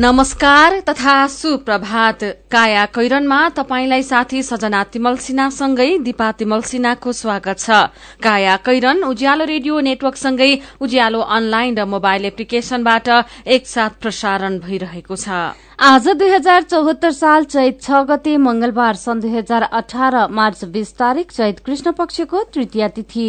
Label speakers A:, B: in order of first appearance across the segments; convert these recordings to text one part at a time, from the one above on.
A: नमस्कार तथा सुप्रभात। काया कैरनमा तपाईंलाई साथी सजना तिमल सिन्हासँगै दिपा तिमल सिन्हाको स्वागत छ। काया कैरन उज्यालो रेडियो नेटवर्कसँगै उज्यालो अनलाइन र मोबाइल एप्लिकेशनबाट एकसाथ प्रसारण भइरहेको छ।
B: आज दुई हजार चौहत्तर साल चैत छ गते मंगलबार सन् दुई हजार अठार मार्च बीस तारीक चैत कृष्ण पक्षको तृतीय तिथि।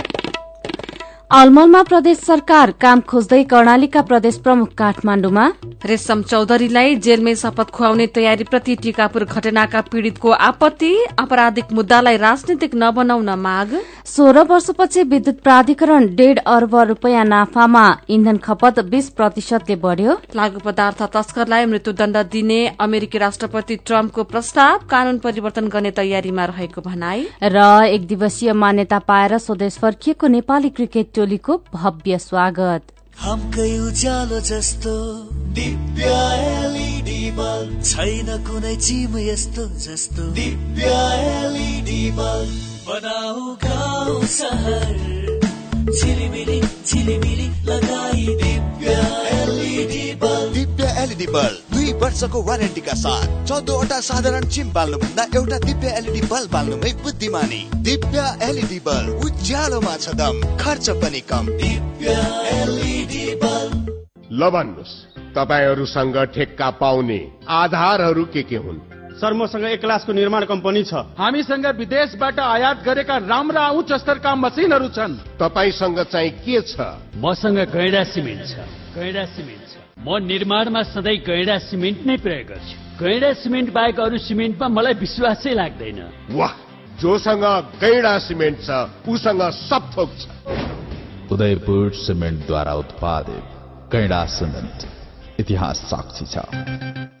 B: अलमलमा प्रदेश सरकार काम खोज्दै कर्णालीका प्रदेश प्रमुख काठमाण्डुमा
A: रेशम चौधरीलाई जेलमै शपथ खुवाउने तयारीप्रति टीकापुर घटनाका पीड़ितको आपत्ति आपराधिक मुद्दालाई राजनीतिक नबनाउन माग।
B: सोह्र वर्षपछि विद्युत प्राधिकरण डेढ अर्ब रूपियाँ नाफामा इन्धन खपत बीस प्रतिशतले बढ़्यो।
A: लागू पदार्थ तस्करलाई मृत्युदण्ड दिने अमेरिकी राष्ट्रपति ट्रम्पको प्रस्ताव कानून परिवर्तन गर्ने तयारीमा रहेको भनाई।
B: र एक दिवसीय मान्यता पाएर स्वदेश फर्किएको नेपाली क्रिकेट टोलीको भव्य स्वागत।
C: उज्यालो जस्तो दिव्य एलइडी बल्ब। छैन कुनै चिम यस्तो जस्तो। Divya LED bulb. बनाऊ गाउँ सहर। झिलिमिली झिलिमिली लगाई Divya LED bulb.
D: LED bulb दुई वर्षको वारेन्टीका साथ चौधवटा साधारण चिम बाल्नुभन्दा एउटा दिव्य एलइडी बल्ब बाल्नुमै बुद्धिमानी। दिव्य एलइडी बल्ब उज्यालोमा छ दम खर्च पनि कम।
C: दिव्य एलइडी बल्ब।
E: ल भन्नुहोस् तपाईँहरूसँग ठेक्का पाउने आधारहरू के के हुन्?
F: सर मसँग एक क्लासको निर्माण कम्पनी छ।
G: हामीसँग विदेशबाट आयात गरेका राम्रा उच्च स्तरका मसिनहरू छन्।
E: तपाईँसँग चाहिँ के छ?
H: मसँग गैडा सिमेन्ट छ। गैडा सिमेन्ट छ। म निर्माणमा सधैँ गैडा सिमेन्ट नै प्रयोग गर्छु। गैडा सिमेन्ट बाहेक अरू सिमेन्टमा मलाई विश्वासै लाग्दैन।
E: वाह! जोसँग गैडा सिमेन्ट छ उसँग सब थोक छ।
I: उदयपुर सिमेन्टद्वारा उत्पादित गैडा सिमेन्ट इतिहास साक्षी छ।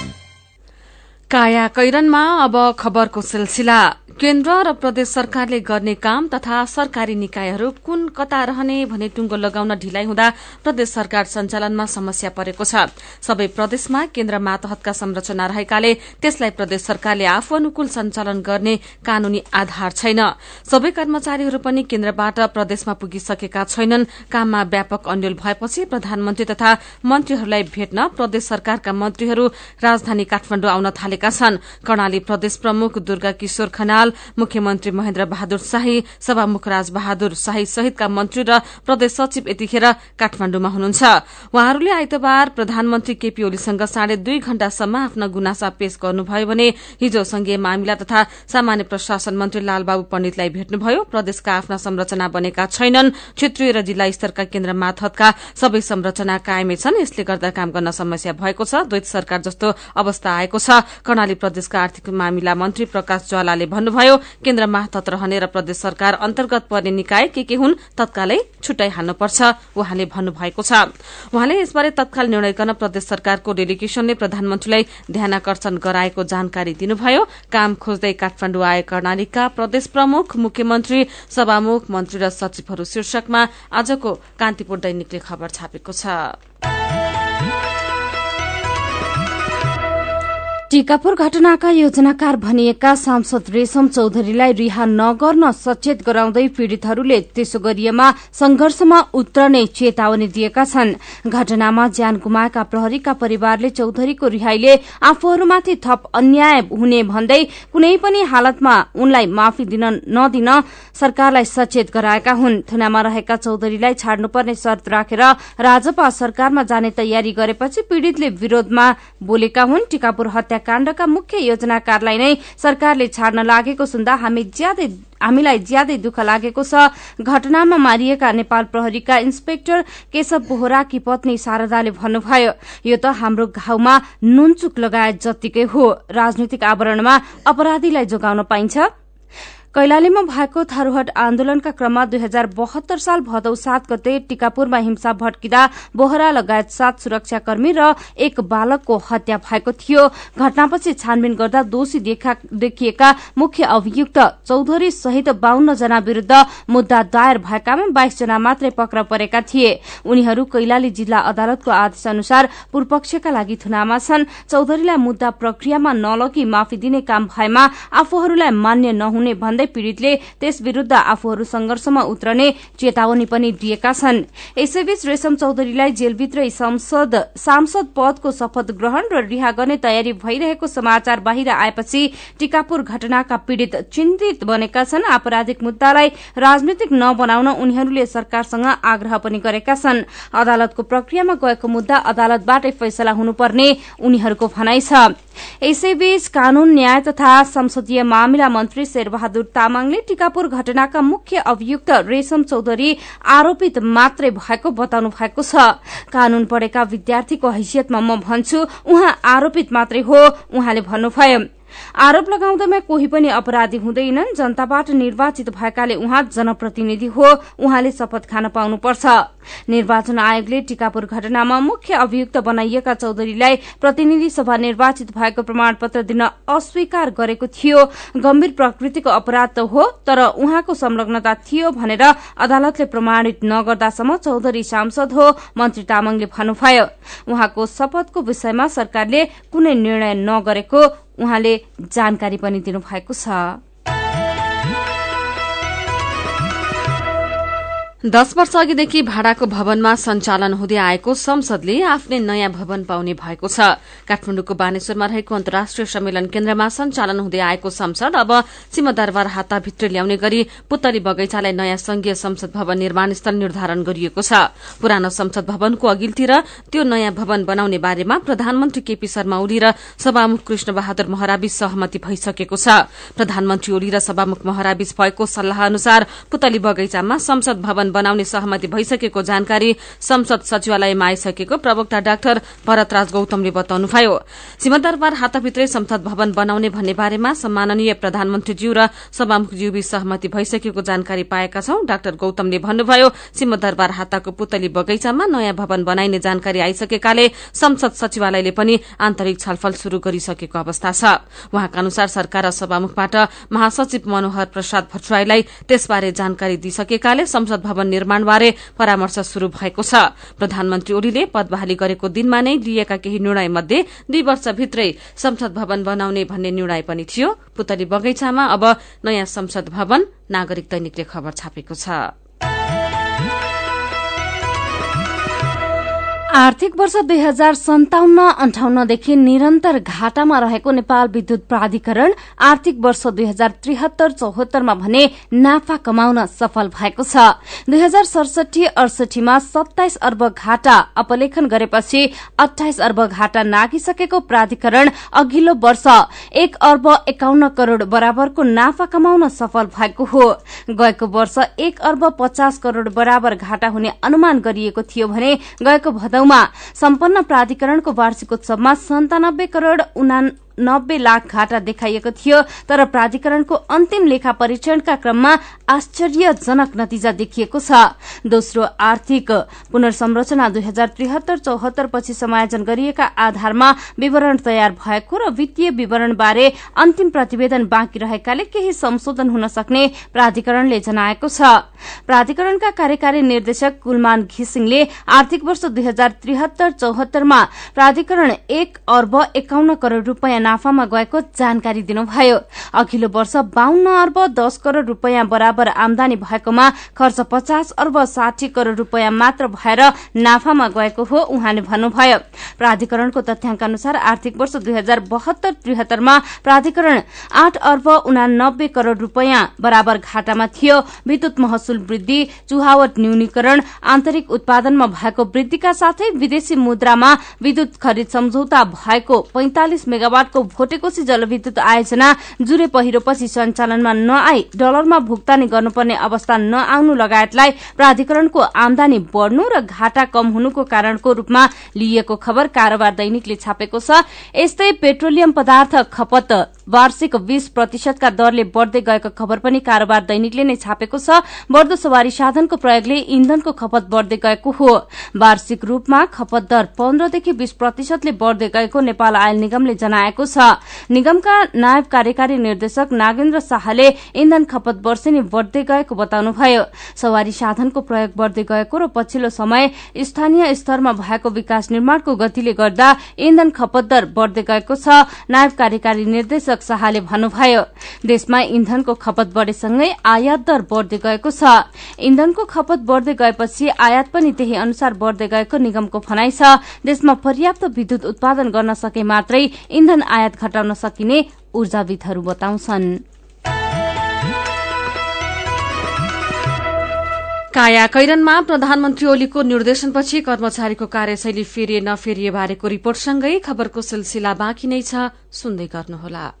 A: काया कैरनमा अब खबरको सिलसिला। केन्द्र र प्रदेश सरकारले गर्ने काम तथा सरकारी निकायहरू कुन कता रहने भने टुङ्गो लगाउन ढिलाइ हुँदा प्रदेश सरकार सञ्चालनमा समस्या परेको छ। सबै प्रदेशमा केन्द्र मातहतका संरचना रहेकाले त्यसलाई प्रदेश सरकारले आफू अनुकूल सञ्चालन गर्ने कानूनी आधार छैन। सबै कर्मचारीहरू पनि केन्द्रबाट प्रदेशमा पुगिसकेका छैनन्। काममा व्यापक अन्यल भएपछि प्रधानमन्त्री तथा मन्त्रीहरूलाई भेट्न प्रदेश सरकारका मन्त्रीहरू राजधानी काठमाण्डु आउन थालेका छन्। कर्णाली प्रदेश प्रमुख दुर्गा किशोर खनाल मुख्यमन्त्री महेन्द्र बहादुर शाही सभामुख राज बहादुर शाही सहितका मन्त्री र प्रदेश सचिव यतिखेर काठमाण्डुमा हुनुहुन्छ। उहाँहरूले आइतबार प्रधानमन्त्री केपी ओलीसँग साढे दुई घण्टासम्म आफ्ना गुनासा पेश गर्नुभयो भने हिजो संघीय मामिला तथा सामान्य प्रशासन मन्त्री लालबाबु पण्डितलाई भेट्नुभयो। प्रदेशका आफ्ना संरचना बनेका छैनन्। क्षेत्रीय र जिल्ला स्तरका केन्द्र माथतका सबै संरचना कायमै छन्। यसले गर्दा काम गर्न समस्या भएको छ। द्वैत सरकार जस्तो अवस्था आएको छ। कर्णाली प्रदेशका आर्थिक मामिला मन्त्री प्रकाश ज्वालाले भन्नुभयो केन्द्र माथत रहने र प्रदेश सरकार अन्तर्गत पर्ने निकाय के के हुन् तत्कालै छुट्याइहाल्नुपर्छ उहाँले भन्नुभएको छ। उहाँले यसबारे तत्काल निर्णय गर्न प्रदेश सरकारको डेलिगेशनले प्रधानमन्त्रीलाई ध्यानकर्षण गराएको जानकारी दिनुभयो। काम खोज्दै काठमाण्डु आए कर्णालीका प्रदेश प्रमुख मुख्यमन्त्री सभामुख मन्त्री र सचिवहरू शीर्षकमा आजको कान्तिपुर दैनिकले खबर छापेको छ।
B: टीकापुर घटनाका योजनाकार भनिएका सांसद रेशम चौधरीलाई रिहा नगर्न सचेत गराउँदै पीड़ितहरूले त्यसो गरिएमा संघर्षमा उत्रने चेतावनी दिएका छन्। घटनामा ज्यान गुमाएका प्रहरीका परिवारले चौधरीको रिहाईले आफूहरूमाथि थप अन्याय हुने भन्दै कुनै पनि हालतमा उनलाई माफी दिन नदिन सरकारलाई सचेत गराएका हुन्। थुनामा रहेका चौधरीलाई छाड्नुपर्ने शर्त राखेर राजपा सरकारमा जाने तयारी गरेपछि पीड़ितले विरोधमा बोलेका हुन्। टीकापुर हत्या हत्याकाण्डका मुख्य योजनाकारलाई नै सरकारले छाड्न लागेको सुन्दा हामी ज्यादै हामीलाई ज्यादै दुःख लागेको छ। घटनामा मारिएका नेपाल प्रहरीका इन्सपेक्टर केशव बोहराकी पत्नी शारदाले भन्नुभयो यो त हाम्रो घाउमा नुनचुक लगायत जत्तिकै हो। राजनीतिक आवरणमा अपराधीलाई जोगाउन पाइन्छ। कैलालीमा भएको थारूहट आन्दोलनका क्रममा दुई हजार बहत्तर साल भदौ सात गते टिकापुरमा हिंसा भट्किँदा बोहरा लगायत सात सुरक्षाकर्मी र एक बालकको हत्या भएको थियो। घटनापछि छानबिन गर्दा दोषी देखिएका मुख्य अभियुक्त चौधरी सहित बाहन्न जना विरूद्ध मुद्दा दायर भएकामा बाइस जना मात्रै पक्रा परेका थिए। उनीहरू कैलाली जिल्ला अदालतको आदेश अनुसार पूर्वपक्षका लागि थुनामा छन्। चौधरीलाई मुद्दा प्रक्रियामा नलगी माफी दिने काम भएमा आफूहरूलाई मान्य नहुने भन्दै भन्दै पीड़ितले त्यस विरूद्ध आफूहरू संघर्षमा उत्रने चेतावनी पनि दिएका छन्। यसैबीच रेशम चौधरीलाई जेलभित्रै सांसद पदको शपथ ग्रहण र रिहा गर्ने तयारी भइरहेको समाचार बाहिर आएपछि टिकापुर घटनाका पीड़ित चिन्तित बनेका छन्। आपराधिक मुद्दालाई राजनीतिक नबनाउन उनीहरूले सरकारसँग आग्रह पनि गरेका छन्। अदालतको प्रक्रियामा गएको मुद्दा अदालतबाटै फैसला हुनुपर्ने उनीहरूको भनाइ छ। यसैबीच कानून न्याय तथा संसदीय मामिला मन्त्री शेरबहादुर तामाङले टिकापुर घटनाका मुख्य अभियुक्त रेशम चौधरी आरोपित मात्रै भएको बताउनु भएको छ। कानून पढेका विद्यार्थीको हैसियतमा म भन्छु उहाँ आरोपित मात्रै हो उहाँले भन्नुभयो। आरोप लगाउँदामा कोही पनि अपराधी हुँदैनन्। जनताबाट निर्वाचित भएकाले उहाँ जनप्रतिनिधि हो। उहाँले शपथ खान पाउनुपर्छ। निर्वाचन आयोगले टीकापुर घटनामा मुख्य अभियुक्त बनाइएका चौधरीलाई प्रतिनिधि सभा निर्वाचित भएको प्रमाणपत्र दिन अस्वीकार गरेको थियो। गम्भीर प्रकृतिको अपराध त हो तर उहाँको संलग्नता थियो भनेर अदालतले प्रमाणित नगर्दासम्म चौधरी सांसद हो मन्त्री तामाङले भन्नुभयो। उहाँको शपथको विषयमा सरकारले कुनै निर्णय नगरेको उहाँले जानकारी पनि दिनुभएको छ।
A: दश वर्ष अघिदेखि भाडाको भवनमा सञ्चालन हुँदै आएको संसदले आफ्नै नयाँ भवन पाउने भएको छ। काठमाडौँको बानेश्वरमा रहेको अन्तर्राष्ट्रिय सम्मेलन केन्द्रमा सञ्चालन हुँदै आएको संसद अब सिंहदरबार हाताभित्र ल्याउने गरी पुतली बगैंचालाई नयाँ संघीय संसद भवन निर्माण स्थल निर्धारण गरिएको छ। पुरानो संसद भवनको अघिल्तिर त्यो नयाँ भवन बनाउने बारेमा प्रधानमन्त्री केपी शर्मा ओली र सभामुख कृष्ण बहादुर महराबीच सहमति भइसकेको छ। प्रधानमन्त्री ओली र सभामुख महराबीच भएको सल्लाह अनुसार पुतली बगैंचामा संसद भवन बनाउने सहमति भइसकेको जानकारी संसद सचिवालयमा आइसकेको प्रवक्ता डाक्टर भरतराज गौतमले बताउनुभयो। सिंहदरबार हातभित्रै संसद भवन बनाउने भन्ने बारेमा सम्माननीय प्रधानमन्त्रीज्यू र सभामुखज्यूबीच सहमति भइसकेको जानकारी पाएका छौं। डाक्टर गौतमले भन्नुभयो सिंहदरबार हाताको पुतली बगैंचामा नयाँ भवन बनाइने जानकारी आइसकेकाले संसद सचिवालयले पनि आन्तरिक छलफल शुरू गरिसकेको अवस्था छ। उहाँका अनुसार सरकार र सभामुखबाट महासचिव मनोहर प्रसाद भट्टराईलाई त्यसबारे जानकारी दिइसकेकाले संसद भवन भवन निर्माणबारे परामर्श शुरू भएको छ। प्रधानमन्त्री ओलीले पद बहाली गरेको दिनमा नै लिएका केही निर्णय मध्ये दुई वर्षभित्रै संसद भवन बनाउने भन्ने निर्णय पनि थियो। पुतली बगैंचामा अब नयाँ संसद भवन नागरिक दैनिकले खबर छापेको छ।
B: आर्थिक वर्ष दुई हजार सन्ताउन्न अन्ठाउन्नदेखि निरन्तर घाटामा रहेको नेपाल विद्युत प्राधिकरण आर्थिक वर्ष दुई हजार त्रिहत्तर चौहत्तरमा भने नाफा कमाउन सफल भएको छ। दुई हजार सडसठी अडसठीमा सत्ताइस अर्ब घाटा अपलेखन गरेपछि अठाइस अर्ब घाटा नागिसकेको प्राधिकरण अघिल्लो वर्ष एक अर्ब एकाउन्न करोड़ बराबरको नाफा कमाउन सफल भएको हो। गएको वर्ष एक अर्ब पचास करोड़ बराबर घाटा हुने अनुमान गरिएको थियो भने गएको भदौ मा सम्पन्न प्राधिकरणको वार्षिक उत्सवमा सन्तानब्बे करोड़ नब्बे लाख घाटा देखाइएको थियो तर प्राधिकरणको अन्तिम लेखा परीक्षणका क्रममा आश्चर्यजनक नतिजा देखिएको छ। दोस्रो आर्थिक पुनर्संरचना दुई हजार त्रिहत्तर चौहत्तर पछि समायोजन गरिएका आधारमा विवरण तयार भएको र वित्तीय विवरणबारे अन्तिम प्रतिवेदन बाँकी रहेकाले केही संशोधन हुन सक्ने प्राधिकरणले जनाएको छ। प्राधिकरणका कार्यकारी निर्देशक कुलमान घिसिङले आर्थिक वर्ष दुई हजार त्रिहत्तर चौहत्तरमा प्राधिकरण एक अर्ब एकाउन्न करोड़ रूपियाँ नाफामा गएको जानकारी दिनुभयो। अघिल्लो वर्ष बाहन्न अर्ब दस करोड़ रूपियाँ बराबर आमदानी भएकोमा खर्च पचास अर्ब साठी करोड़ रूपियाँ मात्र भएर नाफामा गएको हो उहाँले भन्नुभयो। प्राधिकरणको तथ्याङ्क अनुसार आर्थिक वर्ष दुई हजार बहत्तर त्रिहत्तरमा प्राधिकरण आठ अर्ब उनानब्बे करोड़ रूपियाँ बराबर घाटामा थियो। विद्युत महसुल वृद्धि चुहावट न्यूनीकरण आन्तरिक उत्पादनमा भएको वृद्धिका साथै विदेशी मुद्रामा विद्युत खरिद सम्झौता भएको पैंतालिस मेगावाट फाँटको भोटेकोशी जलविद्युत आयोजना जुरे पहिरोपछि सञ्चालनमा नआई डलरमा भुक्तानी गर्नुपर्ने अवस्था नआउनु लगायतलाई प्राधिकरणको आमदानी बढ़नु र घाटा कम हुनुको कारणको रूपमा लिइएको खबर कारोबार दैनिकले छापेको छ। यस्तै पेट्रोलियम पदार्थ खपत वार्षिक बीस प्रतिशतका दरले बढ़दै गएको खबर पनि कारोबार दैनिकले नै छापेको छ। बढ़दो सवारी साधनको प्रयोगले इन्धनको खपत बढ़दै गएको हो। वार्षिक रूपमा खपत दर पन्ध्रदेखि बीस प्रतिशतले बढ़दै गएको नेपाल आयल निगमले जनाएको छ। निगमका नायब कार्यकारी निर्देशक नागेन्द्र शाहले इन्धन खपत वर्षेनी बढ़दै गएको बताउनुभयो। सवारी साधनको प्रयोग बढ़दै गएको र पछिल्लो समय स्थानीय स्तरमा भएको विकास निर्माणको गतिले गर्दा इन्धन खपत दर बढ़दै गएको छ नायब कार्यकारी निर्देशक शाहले भन्नुभयो। देशमा इन्धनको खपत बढ़ेसँगै आयात दर बढ़दै गएको छ। इन्धनको खपत बढ़दै गएपछि आयात पनि त्यही अनुसार बढ़दै गएको निगमको भनाइ छ। देशमा पर्याप्त विद्युत उत्पादन गर्न सके मात्रै इन्धन आयात घटाउन सकिने ऊर्जाविदहरू बताउँछन्।
A: काया कैरनमा प्रधानमन्त्री ओलीको निर्देशनपछि कर्मचारीको कार्यशैली फेरिए नफेरिए बारेको रिपोर्टसँगै खबरको सिलसिला बाँकी नै छ सुन्दै गर्नुहोला।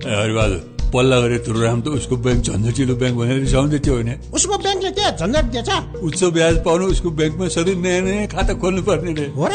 J: हरिबहादुर पल्ला गरे तुरुराम त उसको ब्याङ्क झन्झटिलो ब्याङ्क भनेर रिसाउँदै थियो होइन?
K: उसको ब्याङ्कले के झन्झट दिएछ?
J: उच्च ब्याज पाउनु उसको ब्याङ्कमा सधैँ नयाँ नयाँ खाता खोल्नु पर्ने
K: हो र?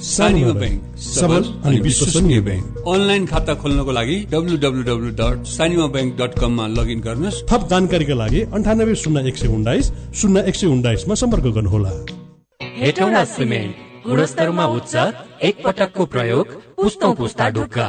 J: सानीमा ब्याङ्क सबल अनि विश्वसनीय ब्याङ्क अनलाइन खाता खोल्नको लागि W W W dot Sanima bank dot कममा लगइन गर्नुहोस्।
L: थप जानकारीका लागि अन्ठानब्बे शून्य एक सय उन्नाइस शून्य एक सय उन्नाइसमा सम्पर्क गर्नुहोला।
M: हेटौँडा सिमेन्ट गुणस्तरमा उच्च एक पटकको प्रयोग पुस्तौँ पुस्ता ढुक्का।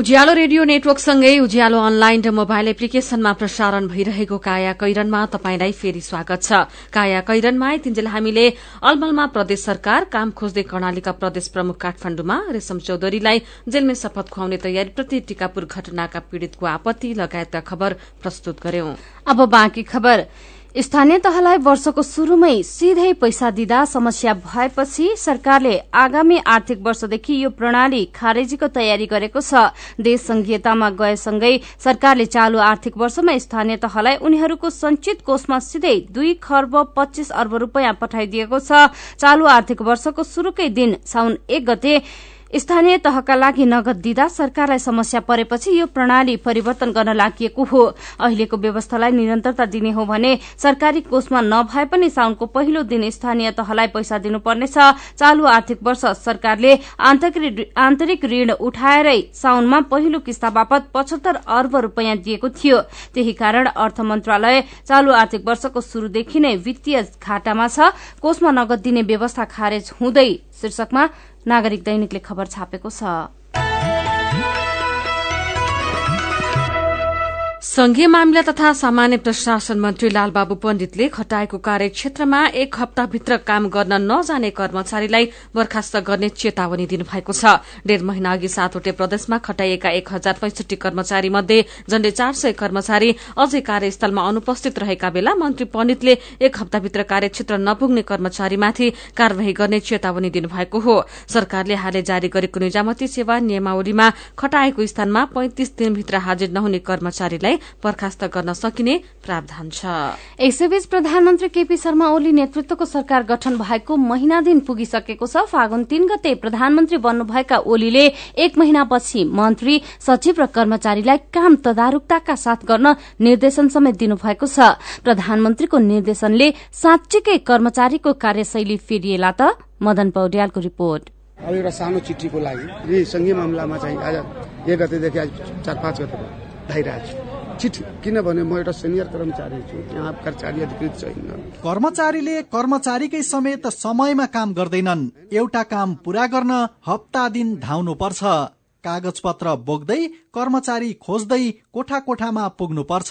A: उज्यालो रेडियो नेटवर्कसँगै उज्यालो अनलाइन र मोबाइल एप्लिकेशनमा प्रसारण भइरहेको काया कैरनमा तपाईंलाई फेरि स्वागत छ। काया कैरनमा तिनजेल हामीले अलमलमा प्रदेश सरकार काम खोज्दै कर्णालीका प्रदेश प्रमुख काठमाण्डुमा रेशम चौधरीलाई जेलमै शपथ खुवाउने तयारीप्रति टीकापुर घटनाका पीड़ितको आपत्ति लगायतका खबर प्रस्तुत गर्यौं।
B: स्थानीय तहलाई वर्षको शुरूमै सिधै पैसा दिँदा समस्या भएपछि सरकारले आगामी आर्थिक वर्षदेखि यो प्रणाली खारेजीको तयारी गरेको छ। देश संघीयतामा गएसँगै सरकारले चालू आर्थिक वर्षमा स्थानीय तहलाई उनीहरूको संचित कोषमा सिधै दुई खर्ब पच्चीस अर्ब रूपियाँ पठाइदिएको छ। चालू आर्थिक वर्षको शुरूकै दिन साउन एक गते स्थानीय तहका लागि नगद दिँदा सरकारलाई समस्या परेपछि यो प्रणाली परिवर्तन गर्न लागि हो। अहिलेको व्यवस्थालाई निरन्तरता दिने हो भने सरकारी कोषमा नभए पनि साउनको पहिलो दिन स्थानीय तहलाई पैसा दिनुपर्नेछ। चालू आर्थिक वर्ष सरकारले आन्तरिक ऋण उठाएरै साउनमा पहिलो किस्ता बापत पचहत्तर अर्ब रूपियाँ दिएको थियो। त्यही कारण अर्थ मन्त्रालय चालू आर्थिक वर्षको शुरूदेखि नै वित्तीय घाटामा छ। कोषमा नगद दिने व्यवस्था खारेज हुँदै शीर्षकमा नागरिक दैनिकले खबर छापेको छ।
A: संघीय मामिला तथा सामान्य प्रशासन मन्त्री लालबाबु पण्डितले खटाएको कार्यक्षेत्रमा एक हप्ताभित्र काम गर्न नजाने कर्मचारीलाई बर्खास्त गर्ने चेतावनी दिनुभएको छ। डेढ़ महिना अघि सातवटै प्रदेशमा खटाइएका एक हजार पैंसठी कर्मचारी मध्ये झण्डै चार सय कर्मचारी अझै कार्यस्थलमा अनुपस्थित रहेका बेला मन्त्री पण्डितले एक हप्ताभित्र कार्यक्षेत्र नपुग्ने कर्मचारीमाथि कार्यवाही गर्ने चेतावनी दिनुभएको हो। सरकारले हालै जारी गरेको निजामती सेवा नियमावलीमा खटाएको स्थानमा पैंतिस दिनभित्र हाजिर नहुने कर्मचारीलाई बर्खास्त गर्न सकिने प्रावधान छ।
B: यसैबीच प्रधानमन्त्री केपी शर्मा ओली नेतृत्वको सरकार गठन भएको महिना दिन पुगिसकेको छ। फागुन तीन गते प्रधानमन्त्री बन्नुभएका ओलीले एक महिनापछि मन्त्री सचिव र कर्मचारीलाई काम तदारूकताका साथ गर्न निर्देशन समेत दिनुभएको छ। प्रधानमन्त्रीको निर्देशनले साँच्चीकै कर्मचारीको कार्यशैली फेरिएला त। मदन पौड्यालको रिपोर्ट।
N: अब एउटा सानो चिठीको लागि संघीय मामलामा चाहिँ आज एक गतेदेखि आज चार पाँच गते भइरहेको छु। चिठी किनभने म एउटा सिनियर कर्मचारी छु यहाँ कर्मचारी अधिकृत छैन।
O: कर्मचारीले कर्मचारीकै समेत समयमा काम गर्दैनन्। एउटा काम पूरा गर्न हप्ता दिन धाउनु पर्छ कागज पत्र बोक्दै कर्मचारी खोज्दै कोठा कोठामा पुग्नु पर्छ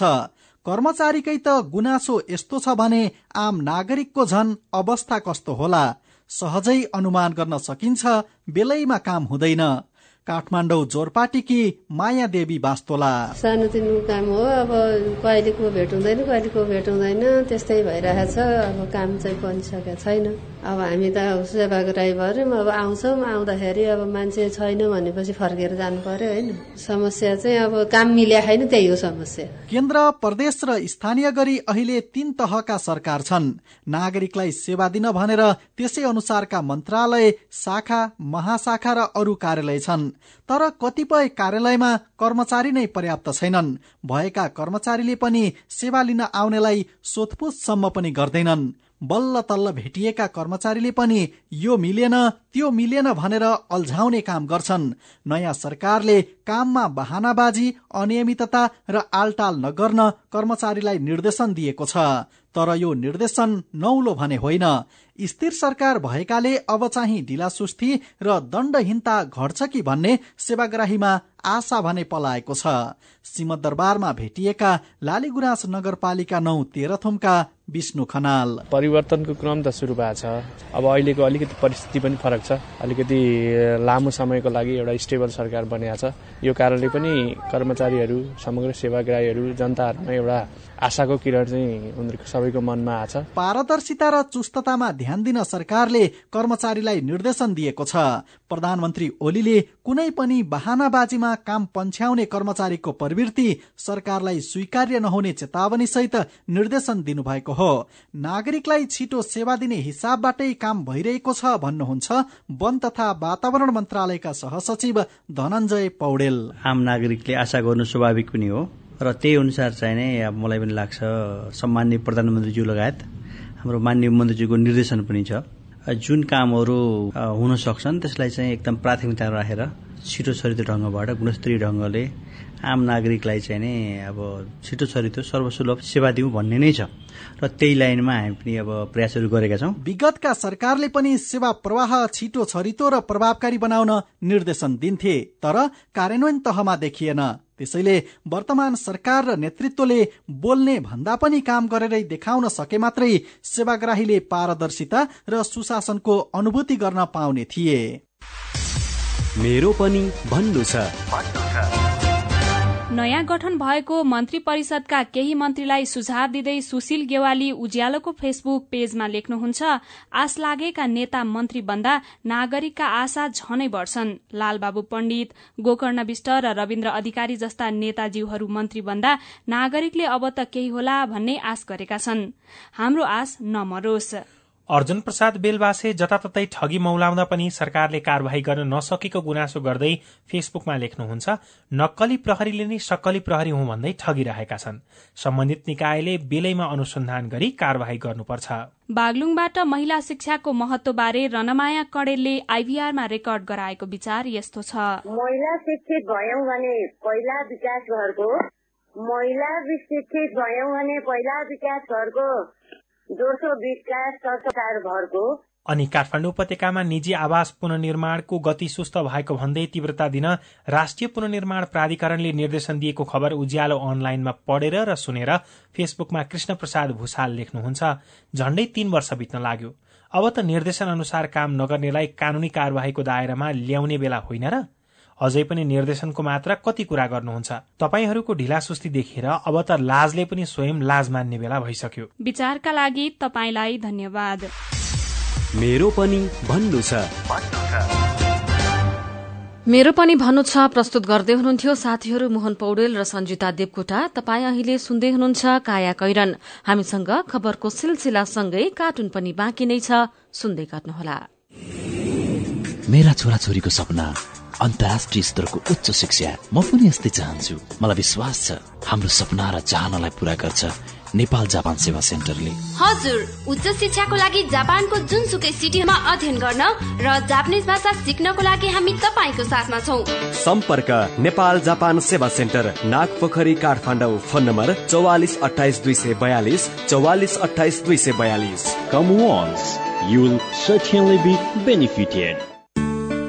O: कर्मचारीकै त गुनासो यस्तो छ भने आम नागरिकको झन अवस्था कस्तो होला? सहजै अनुमान गर्न सकिन्छ बेलैमा काम हुँदैन। काठमाडौँ जोरपाटीकी माया देवी बास्तोला?
P: सानोतिनो काम हो अब कहिलेको भेट हुँदैन कहिलेको भेट हुँदैन त्यस्तै भइरहेछ अब काम चाहिँ बनिसकेको छैन। अब हामी त सेवाग्राही भयौँ अब आउँछौँ आउँदाखेरि अब मान्छे छैन भनेपछि फर्केर जानु पर्यो होइन। समस्या चाहिँ अब काम मिल्या छैन त्यही हो समस्या।
O: केन्द्र प्रदेश र स्थानीय गरी अहिले तीन तहका सरकार छन्। नागरिकलाई सेवा दिन भनेर त्यसै अनुसारका मन्त्रालय शाखा महाशाखा र अरू कार्यालय छन्। तर कतिपय कार्यालयमा कर्मचारी नै पर्याप्त छैनन्। भएका कर्मचारीले पनि सेवा लिन आउनेलाई सोधपुछसम्म पनि गर्दैनन्। बल्ल तल्ल भेटिएका कर्मचारीले पनि यो मिलेन त्यो मिलेन भनेर अल्झाउने काम गर्छन्। नयाँ सरकारले काममा बहानाबाजी अनियमितता र आलटाल नगर्न कर्मचारीलाई निर्देशन दिएको छ। तर यो निर्देशन नौलो भने होइन। स्थिर सरकार भएकाले अब चाहिँ ढिलासुस्ती र दण्डहीनता घट्छ कि भन्ने सेवाग्राहीमा आशा भने पलाएको छ। सिंहदरबारमा भेटिएका लालीगुराँस नगरपालिका नौ तेह्रथुमका विष्णु खनाल।
Q: परिवर्तनको क्रम त सुरु भएको छ। अब अहिलेको अलिकति परिस्थिति पनि फरक छ। अलिकति लामो समयको लागि एउटा स्टेबल सरकार बनिएको छ। यो कारणले पनि कर्मचारीहरू समग्र सेवाग्राहीहरू जनताहरूमा एउटा आशाको किरण चाहिँ उनीहरूको सबैको मनमा आछ।
O: पारदर्शिता र चुस्ततामा ध्यान दिन सरकारले कर्मचारीलाई निर्देशन दिएको छ। प्रधानमन्त्री ओलीले कुनै पनि बहानाबाजीमा काम पन्छ्याउने कर्मचारीको प्रवृत्ति सरकारलाई स्वीकार्य नहुने चेतावनी सहित निर्देशन दिनुभएको हो। नागरिकलाई छिटो सेवा दिने हिसाबबाटै काम भइरहेको छ भन्नुहुन्छ वन तथा वातावरण मन्त्रालयका सहसचिव धनञ्जय पौडेल।
R: आम नागरिकले आशा गर्नु स्वाभाविक पनि हो। र त्यही अनुसार चाहिँ नै अब मलाई पनि लाग्छ सम्मान्य प्रधानमन्त्रीज्यू लगायत हाम्रो मान्य मन्त्रीज्यूको निर्देशन पनि छ। जुन कामहरू हुन सक्छन् त्यसलाई चाहिँ एकदम प्राथमिकता राखेर छिटो छरितो ढङ्गबाट गुणस्तरीय ढङ्गले आम नागरिकलाई चाहिँ नै अब छिटो छरितो सर्वसुलभ सेवा दिउँ भन्ने नै छ। र त्यही लाइनमा हामी पनि अब प्रयासहरू गरेका छौँ।
O: विगतका सरकारले पनि सेवा प्रवाह छिटो छरितो र प्रभावकारी बनाउन निर्देशन दिन्थे तर कार्यान्वयन तहमा देखिएन। त्यसैले वर्तमान सरकार र नेतृत्वले बोल्ने भन्दा पनि काम गरेरै देखाउन सके मात्रै सेवाग्राहीले पारदर्शिता र सुशासनको अनुभूति गर्न पाउने थिए।
S: मेरो पनि भन्नु छ।
T: नयाँ गठन भएको मन्त्री परिषदका केही मन्त्रीलाई सुझाव दिँदै सुशील गेवाली उज्यालोको फेसबुक पेजमा लेख्नुहुन्छ आश लागेका नेता मन्त्री बन्दा नागरिकका आशा झनै बढ्छन्। लालबाबु पण्डित गोकर्ण विष्ट र रविन्द्र अधिकारी जस्ता नेताजीहरू मन्त्री बन्दा नागरिकले अब त केही होला भन्ने आश गरेका छन्। हाम्रो आश नमरोस्।
U: अर्जुन प्रसाद बेलबासे जताततै ठगी मौलाउँदा पनि सरकारले कार्यवाही गर्न नसकेको गुनासो गर्दै फेसबुकमा लेख्नुहुन्छ नक्कली प्रहरीले नै सक्कली प्रहरी हुँ भन्दै ठगिरहेका छन्। सम्बन्धित निकायले बेलैमा अनुसन्धान गरी कार्यवाही गर्नुपर्छ।
T: बागलुङबाट महिला शिक्षाको महत्वबारे रनमाया कडेलले आइभीआरमा रेकर्ड गराएको विचार यस्तो छ।
V: महिला शिक्षित भयौं भने पहिला विकास घरको महिला शिक्षित भयौं भने पहिला विकास घरको
U: अनि काठमाडौँ उपत्यकामा निजी आवास पुननिर्माणको गति सुस्त भएको भन्दै तीव्रता दिन राष्ट्रिय पुननिर्माण प्राधिकरणले निर्देशन दिएको खबर उज्यालो अनलाइनमा पढेर र सुनेर फेसबुकमा कृष्ण प्रसाद भूषाल लेख्नुहुन्छ। झण्डै तीन वर्ष बित्न लाग्यो। अब त निर्देशन अनुसार काम नगर्नेलाई कानूनी कार्यवाहीको दायरामा ल्याउने बेला होइन र अझै पनि निर्देशनको मात्र कति कुरा गर्नुहुन्छ। तपाईँहरूको ढिलासुस्ती देखेर अब त लाजले पनि स्वयं लाज मान्ने बेला भइसक्यो।
T: विचारका लागि तपाईँलाई धन्यवाद।
S: मेरो पनि भन्नु छ।
A: मेरो पनि भन्नु छ प्रस्तुत गर्दै हुनुहुन्थ्यो साथीहरू मोहन पौडेल र सञ्जिता देवकोटा। तपाईँ अहिले सुन्दै हुनुहुन्छ काया कैरन। हामीसँग खबरको सिलसिलासँगै कार्टुन पनि बाँकी नै छ। सुन्दै गर्नुहोला।
W: मेरा छोराछोरीको सपना अन्तर्राष्ट्रिय स्तरको उच्च शिक्षा। म पनि यस्तै चाहन्छु। मलाई विश्वास छ हाम्रो सपना र चाहनालाई पूरा गर्छ नेपाल जापान सेवा सेन्टरले।
X: हजुर उच्च शिक्षाको लागि जापानको जुनसुकै सिटीमा अध्ययन गर्न र जापानिज भाषा सिक्नको लागि हामी तपाईँको साथमा छौ।
S: सम्पर्क Nepal Japan Sewa centre Nagpokhari Kathmandu phone number चौवालिस अठाइस दुई सय बयालिस चौवालिस अठाइस दुई सय बयालिस।
Y: Once, you will certainly be benefited.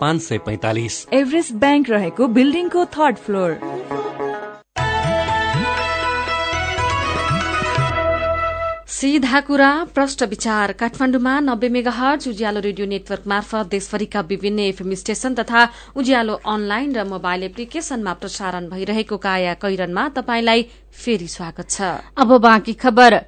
M: पाँच सय पैतालिस।
Z: एभरेस्ट ब्याङ्क रहेको बिल्डिङको थर्ड फ्लोर।
A: सीधा कुरा प्रष्ट विचार। काठमाडौँमा नब्बे mega hertz Ujyaalo radio network मार्फत देशभरिका विभिन्न एफएम स्टेशन तथा उज्यालो अनलाइन र मोबाइल एप्लिकेशनमा प्रसारण भइरहेको काया कैरनमा तपाईंलाई फेरि स्वागत छ।
B: अब बाँकी खबर।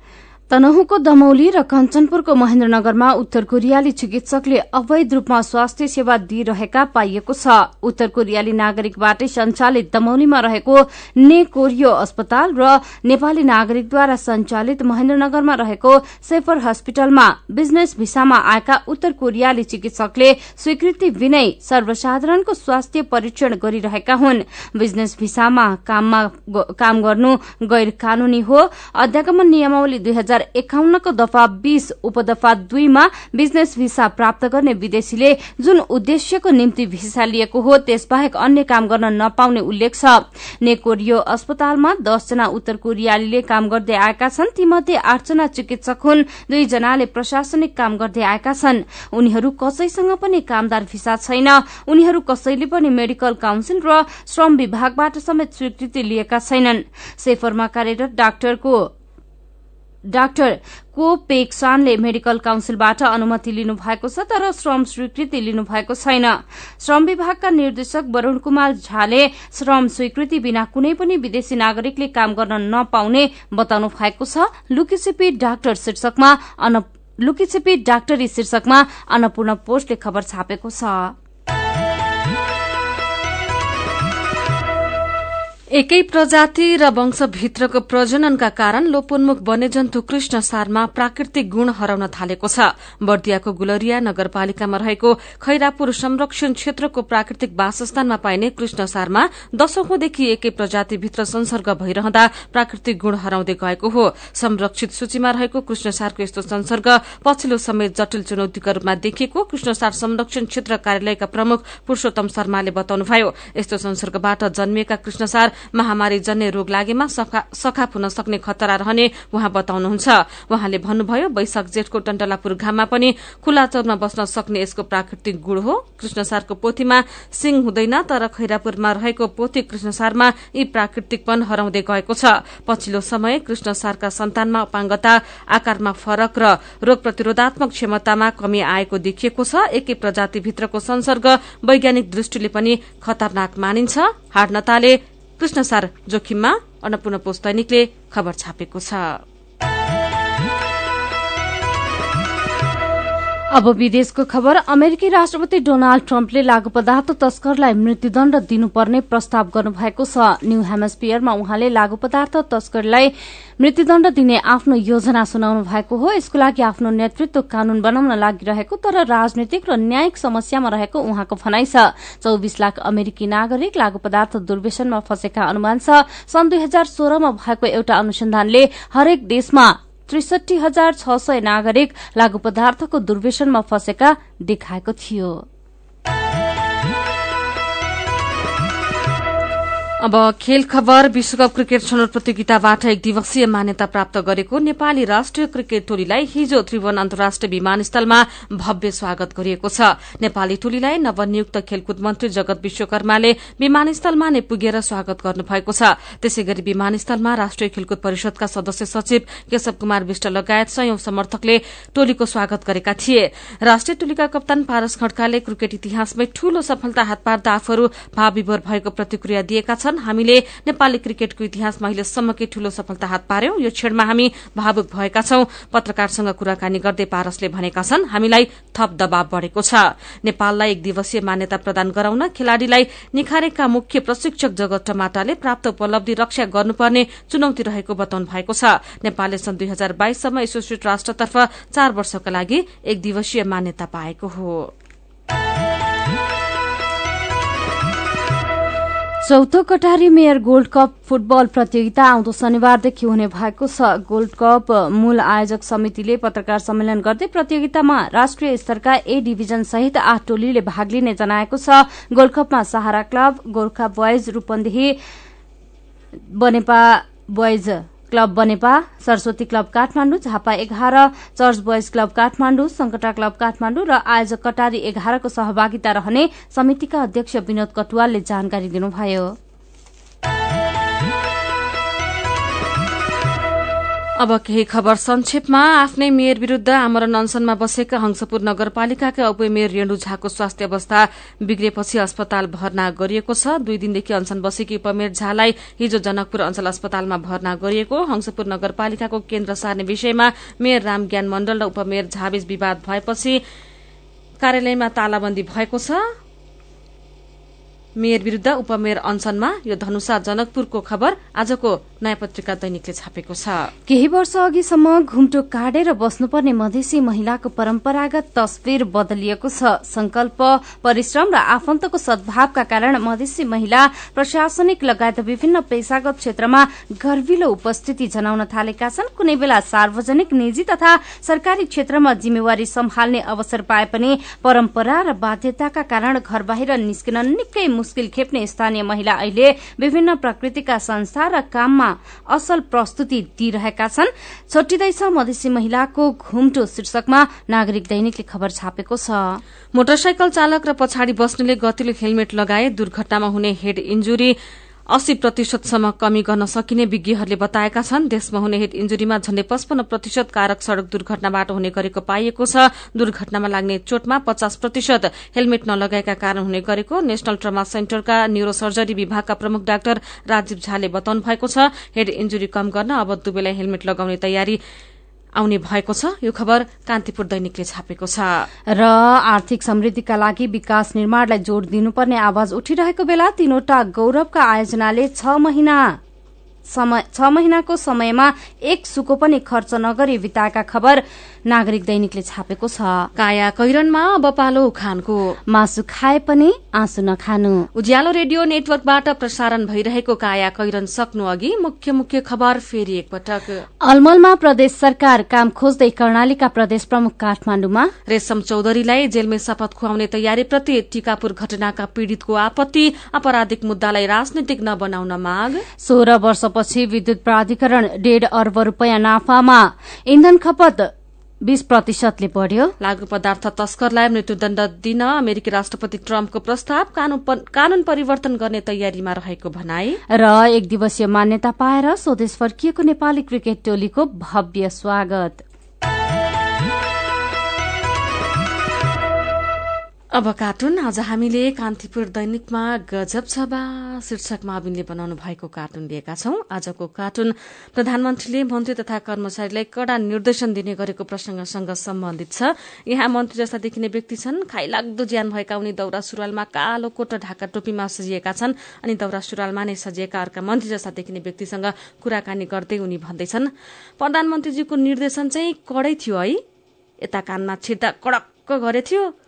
B: तनहुको दमौली र कञ्चनपुरको महेन्द्रनगरमा उत्तर कोरियाली चिकित्सकले अवैध रूपमा स्वास्थ्य सेवा दिइरहेका पाइएको छ। उत्तर कोरियाली नागरिकबाटै सञ्चालित दमौलीमा रहेको ने कोरियो अस्पताल र नेपाली नागरिकद्वारा सञ्चालित महेन्द्रनगरमा रहेको सेफर हस्पिटलमा बिजनेस भिसामा आएका उत्तर कोरियाली चिकित्सकले स्वीकृति बिनै सर्वसाधारणको स्वास्थ्य परीक्षण गरिरहेका हुन्। बिजनेस भिसामा काम गर्नु गैर कानूनी हो। अध्यागमन नियमावली दुई हजार एकाउन्नको दफा बीस उपदफा दुईमा बिजनेस भिसा प्राप्त गर्ने विदेशीले जुन उद्देश्यको निम्ति भिसा लिएको हो त्यसबाहेक अन्य काम गर्न नपाउने उल्लेख छ। नेकोरियो अस्पतालमा दसजना उत्तर कोरियालीले काम गर्दै आएका छन्। तीमध्ये आठजना चिकित्सक हुन्। दुईजनाले प्रशासनिक काम गर्दै आएका छन्। उनीहरू कसैसँग पनि कामदार भिसा छैन। उनीहरू कसैले पनि मेडिकल काउन्सिल र श्रम विभागबाट समेत स्वीकृति लिएका छैनन्। सेफरमा कार्यरत डाक्टरको डाक्टर को पेक्सानले मेडिकल काउन्सिलबाट अनुमति लिनु भएको छ तर श्रम स्वीकृति लिनु भएको छैन। श्रम विभागका निर्देशक वरूण कुमार झाले श्रम स्वीकृति बिना कुनै पनि विदेशी नागरिकले काम गर्न नपाउने बताउनु भएको छ। लुकिसिपी डाक्टर शीर्षकमा लुकिछिपी डाक्टरी शीर्षकमा अन्नपूर्ण पोस्टले खबर छापेको छ।
A: एकै प्रजाति र वंशभित्रको प्रजननका कारण लोपोन्मुख वन्यजन्तु कृष्ण सारमा प्राकृतिक गुण हराउन थालेको छ। बर्दियाको गुलरिया नगरपालिकामा रहेको खैरापुर संरक्षण क्षेत्रको प्राकृतिक वासस्थानमा पाइने कृष्ण सारमा दशकौंदेखि एकै प्रजातिभित्र संसर्ग भइरहँदा प्राकृतिक गुण हराउँदै गएको हो। संरक्षित सूचीमा रहेको कृष्णसारको यस्तो संसर्ग पछिल्लो समेत जटिल चुनौतीका रूपमा देखिएको कृष्णसार संरक्षण क्षेत्र कार्यालयका प्रमुख पुरूषोत्तम शर्माले बताउनुभयो। यस्तो संसर्गबाट जन्मिएका कृष्णसार महामारी जन्य रोग लागेमा सखाप हुन सक्ने खतरा रहने उहाँ बताउनुहुन्छ। उहाँले भन्नुभयो वैशाख जेठको टन्टलापुर घाममा पनि खुला चौरमा बस्न सक्ने यसको प्राकृतिक गुण हो। कृष्णसारको पोथीमा सिंह हुँदैन तर खैरापुरमा रहेको पोथी कृष्णसारमा यी प्राकृतिकपन हराउँदै गएको छ। पछिल्लो समय कृष्णसारका सन्तानमा अपाङ्गता आकारमा फरक र रोग प्रतिरोधात्मक क्षमतामा कमी आएको देखिएको छ। एकै प्रजातिभित्रको संसर्ग वैज्ञानिक दृष्टिले पनि खतरनाक मानिन्छ। हाडनताले कृष्णसार जोखिममा अन्नपूर्ण पोस्ट दैनिकले खबर छापेको छ।
B: अब विदेशको खबर अमेरिकी राष्ट्रपति डोनाल्ड ट्रम्पले लागू पदार्थ तस्करलाई मृत्युदण्ड दिनुपर्ने प्रस्ताव गर्नुभएको छ। न्यू हेमस्पियरमा उहाँले लागू पदार्थ तस्करलाई मृत्युदण्ड दिने आफ्नो योजना सुनाउनु भएको हो। यसको लागि आफ्नो नेतृत्व कानून बनाउन लागिरहेको तर राजनीतिक र न्यायिक समस्यामा रहेको उहाँको भनाइ छ। चौविस लाख अमेरिकी नागरिक लागू पदार्थ दुर्व्यसनमा फँसेका अनुमान छ। सन् दुई हजार सोह्रमा भएको एउटा अनुसन्धानले हरेक देशमा त्रिसठी हजार छ सय नागरिक लागू पदार्थको दुर्व्यसनमा फँसेका देखाएको थियो।
A: अब खेल खबर विश्वकप क्रिकेट छनौट प्रतियोगिताबाट एक दिवसीय मान्यता प्राप्त गरेको नेपाली राष्ट्रिय क्रिकेट टोलीलाई हिजो त्रिभुवन अन्तर्राष्ट्रिय विमानस्थलमा भव्य स्वागत गरिएको छ। नेपाली टोलीलाई नवनियुक्त खेलकुद मन्त्री जगत विश्वकर्माले विमानस्थलमा नै पुगेर स्वागत गर्नुभएको छ। त्यसै गरी विमानस्थलमा राष्ट्रिय खेलकुद परिषदका सदस्य सचिव केशव कुमार विष्ट लगायत सयौं समर्थकले टोलीको स्वागत गरेका थिए। राष्ट्रिय टोलीका कप्तान पारस खड्काले क्रिकेट इतिहासमै ठूलो सफलता हात पार्दा आफूहरू भावविभोर भएको प्रतिक्रिया दिएका छन्। छन्। हामीले नेपाली क्रिकेटको इतिहासमा अहिलेसम्मकै ठूलो सफलता हात पार्यौं। यो क्षणमा हामी भावुक भएका छौं। पत्रकारसँग कुराकानी गर्दै पारसले भनेका छन् हामीलाई थप दबाव बढ़ेको छ। नेपाललाई एक दिवसीय मान्यता प्रदान गराउन खेलाड़ीलाई निखारेका मुख्य प्रशिक्षक जगत टमाटाले प्राप्त उपलब्धि रक्षा गर्नुपर्ने चुनौती रहेको बताउनु भएको छ। नेपालले सन् दुई हजार बाइससम्म एसोसिएट राष्ट्रतर्फ चार वर्षका लागि एक दिवसीय मान्यता पाएको हो।
B: चौथो कटारी मेयर गोल्ड कप फुटबल प्रतियोगिता आउँदो शनिबारदेखि हुने भएको छ। गोल्ड कप मूल आयोजक समितिले पत्रकार सम्मेलन गर्दै प्रतियोगितामा राष्ट्रिय स्तरका ए डिभिजन सहित आठ टोलीले भाग लिने जनाएको छ। गोल्ड कपमा Sahara club Gorkha boys Rupandehi Banepa boys club Banepa Saraswati club Kathmandu Jhapa एघार church boys club Kathmandu Sankata club Kathmandu र आयोजक कटारी एघारको सहभागिता रहने समितिका अध्यक्ष विनोद कटुवालले जानकारी दिनुभयो।
A: अब केही खबर संक्षेपमा। आफ्नै मेयर विरूद्ध आमरण अनसनमा बसेका हंसपुर नगरपालिकाका उपमेयर रेणु झाको स्वास्थ्य अवस्था बिग्रेपछि अस्पताल भर्ना गरिएको छ। दुई दिनदेखि अनसन बसेकी उपमेयर झालाई हिजो जनकपुर अञ्चल अस्पतालमा भर्ना गरिएको। हंसपुर नगरपालिकाको केन्द्र सार्ने विषयमा मेयर रामज्ञान मण्डल र उपमेयर झाबीज विवाद भएपछि कार्यालयमा तालाबन्दी भएको छ। मेयर विरूद्ध उपमेयर अनसनमा यो धनुषा जनकपुरको खबर। आजको नयाँ पत्रिका दैनिकले छापेको छ।
B: केही वर्ष अघिसम्म घुम्टो काटेर बस्नुपर्ने मधेसी महिलाको परम्परागत तस्विर बदलिएको छ। संकल्प परिश्रम र आफन्तको सद्भावका कारण मधेसी महिला प्रशासनिक लगायत विभिन्न पेसागत क्षेत्रमा गर्विलो उपस्थिति जनाउन थालेका छन्। कुनै बेला सार्वजनिक निजी तथा सरकारी क्षेत्रमा जिम्मेवारी सम्हाल्ने अवसर पाए पनि परम्परा र बाध्यताका कारण घर बाहिर निस्किन निकै मुस्किल खेप्ने स्थानीय महिला अहिले विभिन्न प्रकृतिका संस्था र काममा असल प्रस्तुति दिइरहेका छन्। छुट्टिँदैछ मधेसी महिलाको घुम्टो शीर्षकमा नागरिक दैनिकले खबर छापेको छ।
A: मोटरसाइकल चालक र पछाडि बस्नेले गतिलो हेलमेट लगाए दुर्घटनामा हुने हेड इन्जुरी अस्सी प्रतिशतसम्म कमी गर्न सकिने विज्ञहरूले बताएका छन् देशमा हुने हेड इन्जुरीमा झण्डै पचपन्न प्रतिशत कारक सड़क दुर्घटनाबाट हुने गरेको पाइएको छ। दुर्घटनामा लाग्ने चोटमा पचास प्रतिशत हेलमेट नलगाएका कारण हुने गरेको नेशनल ट्रमा सेन्टरका न्यूरो सर्जरी विभागका प्रमुख डाक्टर राजीव झाले बताउनु भएको छ हेड इन्जुरी कम गर्न अब दुवैलाई हेलमेट लगाउने तयारी आउने भएको छ। यो खबर कान्तिपुर दैनिकले छापेको छ।
B: र आर्थिक समृद्धिका लागि विकास निर्माणलाई जोड़ दिनुपर्ने आवाज उठिरहेको बेला तीनवटा गौरवका आयोजनाले छ महिना छ महिनाको समयमा एक सुको पनि खर्च नगरी बिताएका खबर नागरिक दैनिकले छापेको छ।
A: काया कैरनमा अब पालो उखानको
B: मासु खाए पनि आँसु नखानु।
A: उज्यालो रेडियो नेटवर्कबाट प्रसारण भइरहेको काया कैरन सक्नु अघि मुख्य मुख्य खबर फेरि एकपटक।
B: अलमलमा प्रदेश सरकार काम खोज्दै कर्णालीका प्रदेश प्रमुख काठमाण्डुमा
A: रेशम चौधरीलाई जेलमै शपथ खुवाउने तयारीप्रति टीकापुर घटनाका पीड़ितको आपत्ति आपराधिक मुद्दालाई राजनीतिक नबनाउन माग।
B: सोह्र वर्षपछि विद्युत प्राधिकरण डेढ अर्ब रूपियाँ नाफामा। इन्धन खपत बीस प्रतिशतले बढ़्यो।
A: लागू पदार्थ तस्करलाई मृत्युदण्ड दिन अमेरिकी राष्ट्रपति ट्रम्पको प्रस्ताव कानून परिवर्तन गर्ने तयारीमा रहेको भनाई।
B: र एक दिवसीय मान्यता पाएर स्वदेश फर्किएको नेपाली क्रिकेट टोलीको भव्य स्वागत।
A: अब कार्टुन आज हामीले कान्तिपुर दैनिकमा गजब छबा शीर्षकमा अविनले बनाउनु भएको कार्टुन लिएका छौं। आजको कार्टुन प्रधानमन्त्रीले मन्त्री तथा कर्मचारीलाई कड़ा निर्देशन दिने गरेको प्रसंगसँग सम्बन्धित छ। यहाँ मन्त्री जस्ता देखिने व्यक्ति छन्। खाइलाग्दो ज्यान भएका उनी दौरा सुरुवालमा कालो कोट ढाका टोपीमा सजिएका छन् अनि दौरा सुरुवालमा नै सजिएका अर्का मन्त्री जस्ता देखिने व्यक्तिसँग कुराकानी गर्दै उनी भन्दैछन्। प्रधानमन्त्रीजीको निर्देशन चाहिँ कडै थियो है। यता कानमा छिर्दा कडक्क गरेथ्यो।